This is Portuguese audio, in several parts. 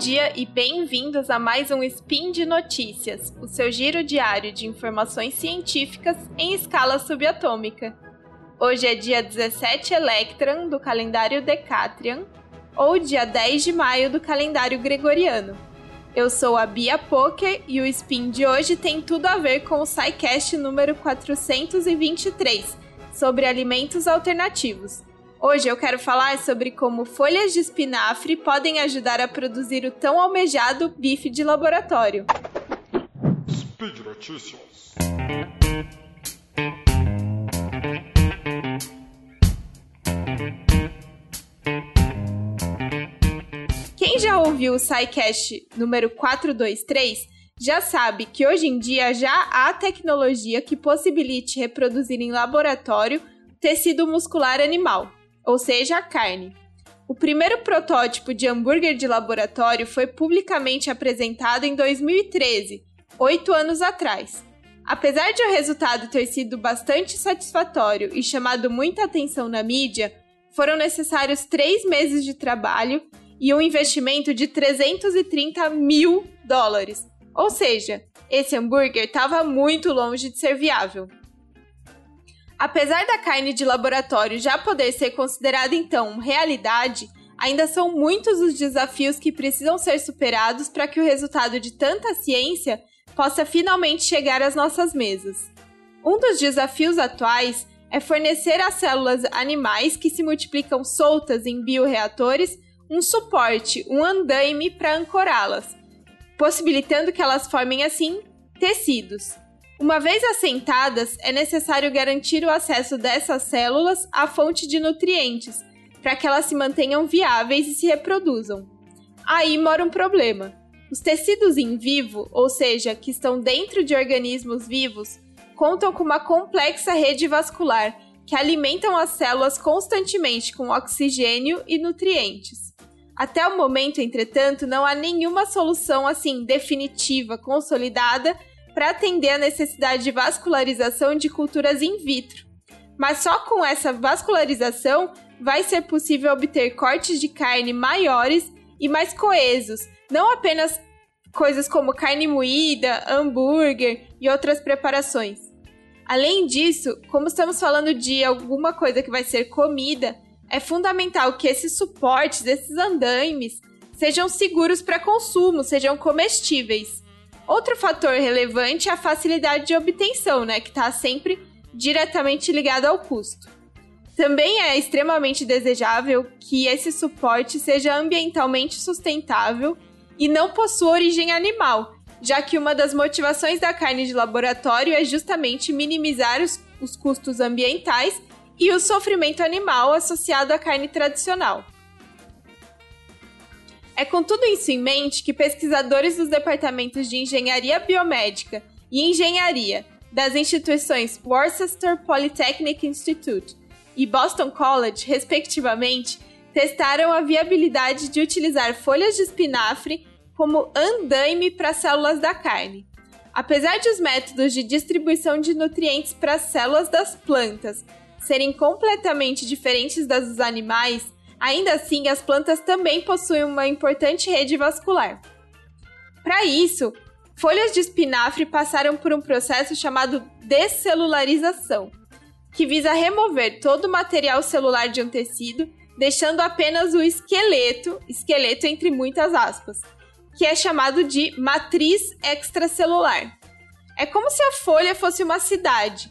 dia e bem-vindos a mais um Spin de Notícias, o seu giro diário de informações científicas em escala subatômica. Hoje é dia 17 Electran do calendário Decatrian, ou dia 10 de maio do calendário Gregoriano. Eu sou a Bia Poker e o Spin de hoje tem tudo a ver com o SciCast número 423, sobre alimentos alternativos. Hoje eu quero falar sobre como folhas de espinafre podem ajudar a produzir o tão almejado bife de laboratório. Speed Notícias. Quem já ouviu o SciCast número 423 já sabe que hoje em dia já há tecnologia que possibilite reproduzir em laboratório tecido muscular animal ou seja, a carne. O primeiro protótipo de hambúrguer de laboratório foi publicamente apresentado em 2013, oito anos atrás. Apesar de o resultado ter sido bastante satisfatório e chamado muita atenção na mídia, foram necessários três meses de trabalho e um investimento de 330 mil dólares. Ou seja, esse hambúrguer estava muito longe de ser viável. Apesar da carne de laboratório já poder ser considerada então realidade, ainda são muitos os desafios que precisam ser superados para que o resultado de tanta ciência possa finalmente chegar às nossas mesas. Um dos desafios atuais é fornecer às células animais que se multiplicam soltas em bioreatores um suporte, um andaime para ancorá-las, possibilitando que elas formem assim tecidos. Uma vez assentadas, é necessário garantir o acesso dessas células à fonte de nutrientes, para que elas se mantenham viáveis e se reproduzam. Aí mora um problema. Os tecidos em vivo, ou seja, que estão dentro de organismos vivos, contam com uma complexa rede vascular que alimentam as células constantemente com oxigênio e nutrientes. Até o momento, entretanto, não há nenhuma solução assim definitiva, consolidada para atender a necessidade de vascularização de culturas in vitro. Mas só com essa vascularização vai ser possível obter cortes de carne maiores e mais coesos, não apenas coisas como carne moída, hambúrguer e outras preparações. Além disso, como estamos falando de alguma coisa que vai ser comida, é fundamental que esses suportes, esses andaimes, sejam seguros para consumo, sejam comestíveis. Outro fator relevante é a facilidade de obtenção, né, que está sempre diretamente ligado ao custo. Também é extremamente desejável que esse suporte seja ambientalmente sustentável e não possua origem animal, já que uma das motivações da carne de laboratório é justamente minimizar os, os custos ambientais e o sofrimento animal associado à carne tradicional. É com tudo isso em mente que pesquisadores dos departamentos de Engenharia Biomédica e Engenharia das instituições Worcester Polytechnic Institute e Boston College, respectivamente, testaram a viabilidade de utilizar folhas de espinafre como andaime para células da carne. Apesar de os métodos de distribuição de nutrientes para as células das plantas serem completamente diferentes das dos animais, Ainda assim, as plantas também possuem uma importante rede vascular. Para isso, folhas de espinafre passaram por um processo chamado descelularização, que visa remover todo o material celular de um tecido, deixando apenas o esqueleto, esqueleto entre muitas aspas, que é chamado de matriz extracelular. É como se a folha fosse uma cidade,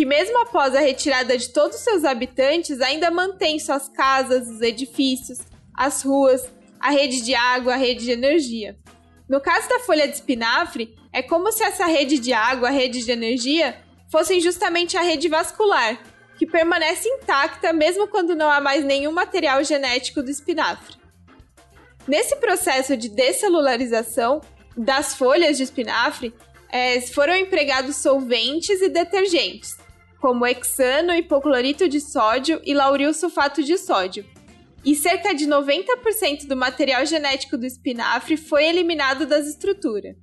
que mesmo após a retirada de todos os seus habitantes, ainda mantém suas casas, os edifícios, as ruas, a rede de água, a rede de energia. No caso da folha de espinafre, é como se essa rede de água, a rede de energia, fossem justamente a rede vascular, que permanece intacta mesmo quando não há mais nenhum material genético do espinafre. Nesse processo de descelularização das folhas de espinafre, é, foram empregados solventes e detergentes, como hexano, hipoclorito de sódio e lauril sulfato de sódio. E cerca de 90% do material genético do espinafre foi eliminado das estruturas.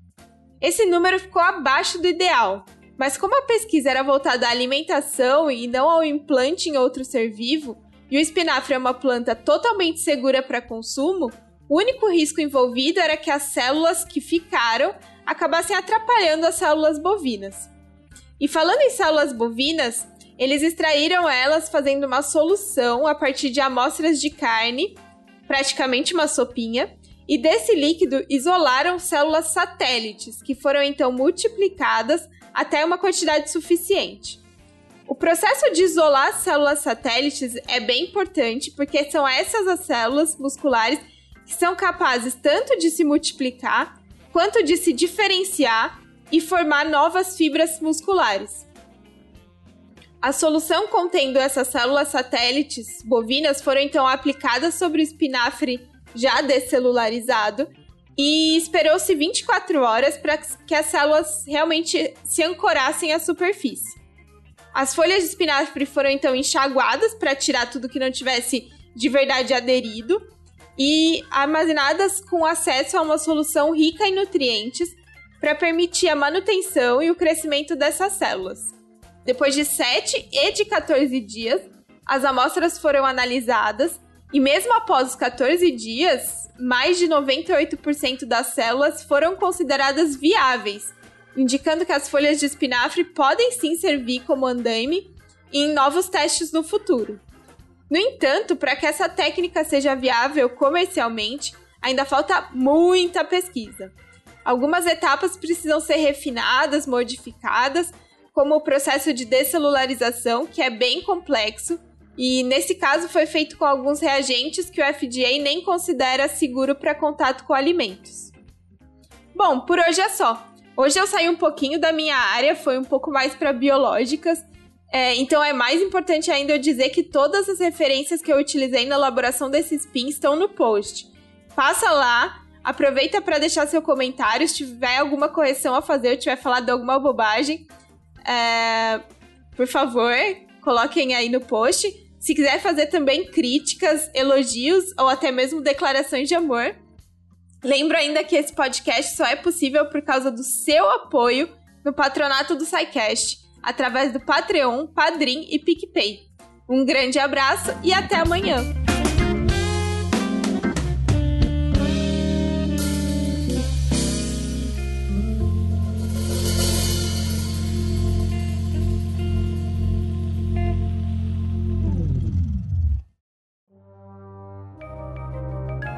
Esse número ficou abaixo do ideal, mas como a pesquisa era voltada à alimentação e não ao implante em outro ser vivo, e o espinafre é uma planta totalmente segura para consumo, O único risco envolvido era que as células que ficaram acabassem atrapalhando as células bovinas. E falando em células bovinas, eles extraíram elas fazendo uma solução a partir de amostras de carne, praticamente uma sopinha, e desse líquido isolaram células satélites, que foram então multiplicadas até uma quantidade suficiente. O processo de isolar células satélites é bem importante porque são essas as células musculares que são capazes tanto de se multiplicar quanto de se diferenciar e formar novas fibras musculares. A solução contendo essas células satélites bovinas foram então aplicadas sobre o espinafre já descelularizado e esperou-se 24 horas para que as células realmente se ancorassem à superfície. As folhas de espinafre foram então enxaguadas para tirar tudo que não tivesse de verdade aderido e armazenadas com acesso a uma solução rica em nutrientes para permitir a manutenção e o crescimento dessas células. Depois de 7 e de 14 dias, as amostras foram analisadas e mesmo após os 14 dias, mais de 98% das células foram consideradas viáveis, indicando que as folhas de espinafre podem sim servir como andaime em novos testes no futuro. No entanto, para que essa técnica seja viável comercialmente, ainda falta muita pesquisa. Algumas etapas precisam ser refinadas, modificadas, como o processo de descelularização, que é bem complexo, e nesse caso foi feito com alguns reagentes que o FDA nem considera seguro para contato com alimentos. Bom, por hoje é só. Hoje eu saí um pouquinho da minha área, foi um pouco mais para biológicas, é, então é mais importante ainda eu dizer que todas as referências que eu utilizei na elaboração desses pins estão no post. Passa lá, aproveita para deixar seu comentário, se tiver alguma correção a fazer, eu tiver falado alguma bobagem, é, por favor, coloquem aí no post. Se quiser fazer também críticas, elogios ou até mesmo declarações de amor, lembro ainda que esse podcast só é possível por causa do seu apoio no patronato do SciCast através do Patreon, Padrim e PicPay. Um grande abraço e até amanhã!